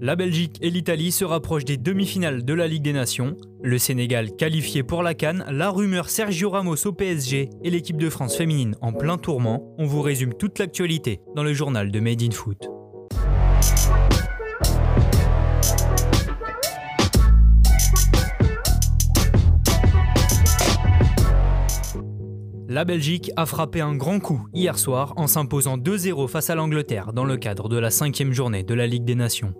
La Belgique et l'Italie se rapprochent des demi-finales de la Ligue des Nations. Le Sénégal qualifié pour la Cannes, la rumeur Sergio Ramos au PSG et l'équipe de France féminine en plein tourment. On vous résume toute l'actualité dans le journal de Made in Foot. La Belgique a frappé un grand coup hier soir en s'imposant 2-0 face à l'Angleterre dans le cadre de la cinquième journée de la Ligue des Nations.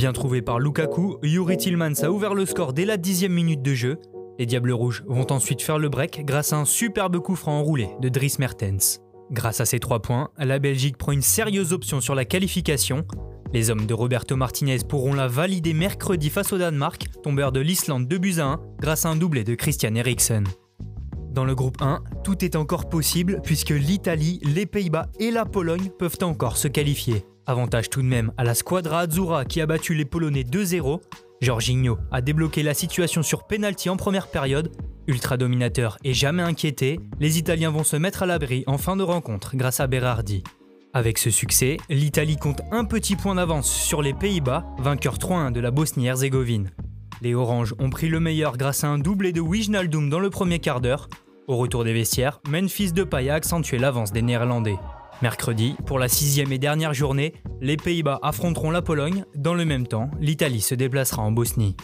Bien trouvé par Lukaku, Yuri Tillmans a ouvert le score dès la dixième minute de jeu. Les Diables Rouges vont ensuite faire le break grâce à un superbe coup franc enroulé de Dries Mertens. Grâce à ces trois points, la Belgique prend une sérieuse option sur la qualification. Les hommes de Roberto Martinez pourront la valider mercredi face au Danemark, tombeur de l'Islande 2 buts à 1 grâce à un doublé de Christian Eriksen. Dans le groupe 1, tout est encore possible puisque l'Italie, les Pays-Bas et la Pologne peuvent encore se qualifier. Avantage tout de même à la Squadra Azzurra qui a battu les Polonais 2-0. Jorginho a débloqué la situation sur penalty en première période. Ultra dominateur et jamais inquiété, les Italiens vont se mettre à l'abri en fin de rencontre grâce à Berardi. Avec ce succès, l'Italie compte un petit point d'avance sur les Pays-Bas, vainqueur 3-1 de la Bosnie-Herzégovine. Les Oranges ont pris le meilleur grâce à un doublé de Wijnaldum dans le premier quart d'heure. Au retour des vestiaires, Memphis Depay a accentué l'avance des Néerlandais. Mercredi, pour la sixième et dernière journée, les Pays-Bas affronteront la Pologne. Dans le même temps, l'Italie se déplacera en Bosnie.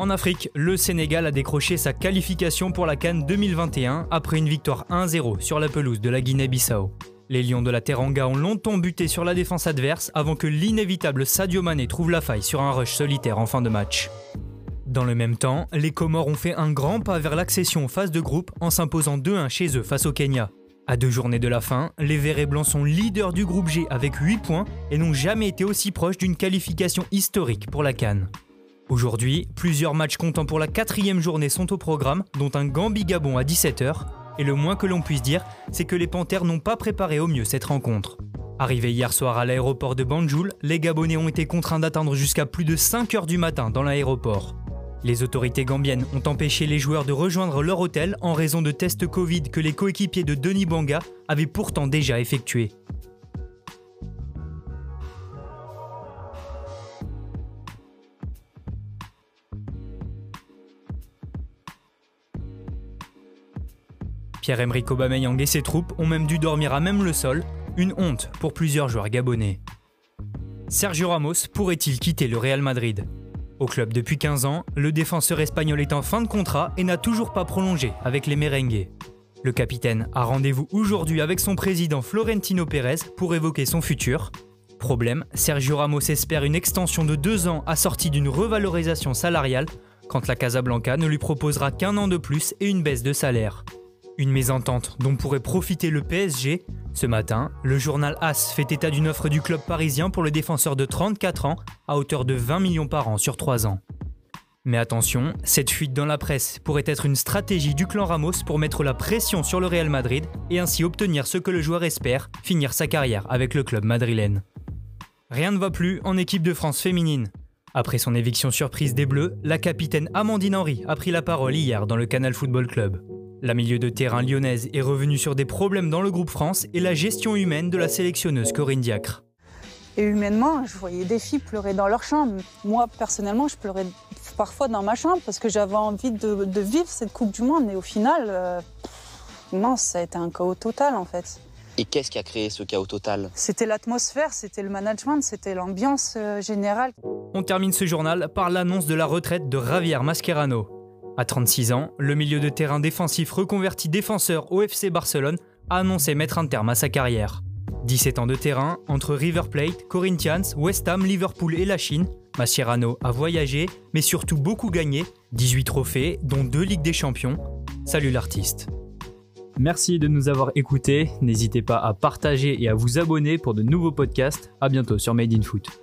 En Afrique, le Sénégal a décroché sa qualification pour la Cannes 2021 après une victoire 1-0 sur la pelouse de la Guinée-Bissau. Les Lions de la Teranga ont longtemps buté sur la défense adverse avant que l'inévitable Sadio Mané trouve la faille sur un rush solitaire en fin de match. Dans le même temps, les Comores ont fait un grand pas vers l'accession aux phases de groupe en s'imposant 2-1 chez eux face au Kenya. À deux journées de la fin, les Verts et Blancs sont leaders du groupe G avec 8 points et n'ont jamais été aussi proches d'une qualification historique pour la Cannes. Aujourd'hui, plusieurs matchs comptant pour la quatrième journée sont au programme, dont un Gambie-Gabon à 17h, et le moins que l'on puisse dire, c'est que les Panthères n'ont pas préparé au mieux cette rencontre. Arrivés hier soir à l'aéroport de Banjul, les Gabonais ont été contraints d'attendre jusqu'à plus de 5 heures du matin dans l'aéroport. Les autorités gambiennes ont empêché les joueurs de rejoindre leur hôtel en raison de tests Covid que les coéquipiers de Denis Banga avaient pourtant déjà effectués. Pierre-Emerick Aubameyang et ses troupes ont même dû dormir à même le sol, une honte pour plusieurs joueurs gabonais. Sergio Ramos pourrait-il quitter le Real Madrid? Au club depuis 15 ans, le défenseur espagnol est en fin de contrat et n'a toujours pas prolongé avec les merengues. Le capitaine a rendez-vous aujourd'hui avec son président Florentino Pérez pour évoquer son futur. Problème, Sergio Ramos espère une extension de deux ans assortie d'une revalorisation salariale, quand la Casablanca ne lui proposera qu'un an de plus et une baisse de salaire. Une mésentente dont pourrait profiter le PSG. Ce matin, le journal AS fait état d'une offre du club parisien pour le défenseur de 34 ans à hauteur de 20 millions par an sur 3 ans. Mais attention, cette fuite dans la presse pourrait être une stratégie du clan Ramos pour mettre la pression sur le Real Madrid et ainsi obtenir ce que le joueur espère, finir sa carrière avec le club madrilène. Rien ne va plus en équipe de France féminine. Après son éviction surprise des Bleus, la capitaine Amandine Henry a pris la parole hier dans le Canal Football Club. La milieu de terrain lyonnaise est revenue sur des problèmes dans le groupe France et la gestion humaine de la sélectionneuse Corinne Diacre. Et humainement, je voyais des filles pleurer dans leur chambre. Moi, personnellement, je pleurais parfois dans ma chambre parce que j'avais envie de, de, vivre cette Coupe du Monde. Et au final, euh, non, ça a été un chaos total en fait. Et qu'est-ce qui a créé ce chaos total? C'était l'atmosphère, c'était le management, c'était l'ambiance euh, générale. On termine ce journal par l'annonce de la retraite de Javier Mascherano. À 36 ans, le milieu de terrain défensif reconverti défenseur au FC Barcelone a annoncé mettre un terme à sa carrière. 17 ans de terrain, entre River Plate, Corinthians, West Ham, Liverpool et la Chine, Mascherano a voyagé, mais surtout beaucoup gagné, 18 trophées, dont 2 Ligues des Champions. Salut l'artiste. Merci de nous avoir écoutés, n'hésitez pas à partager et à vous abonner pour de nouveaux podcasts. A bientôt sur Made in Foot.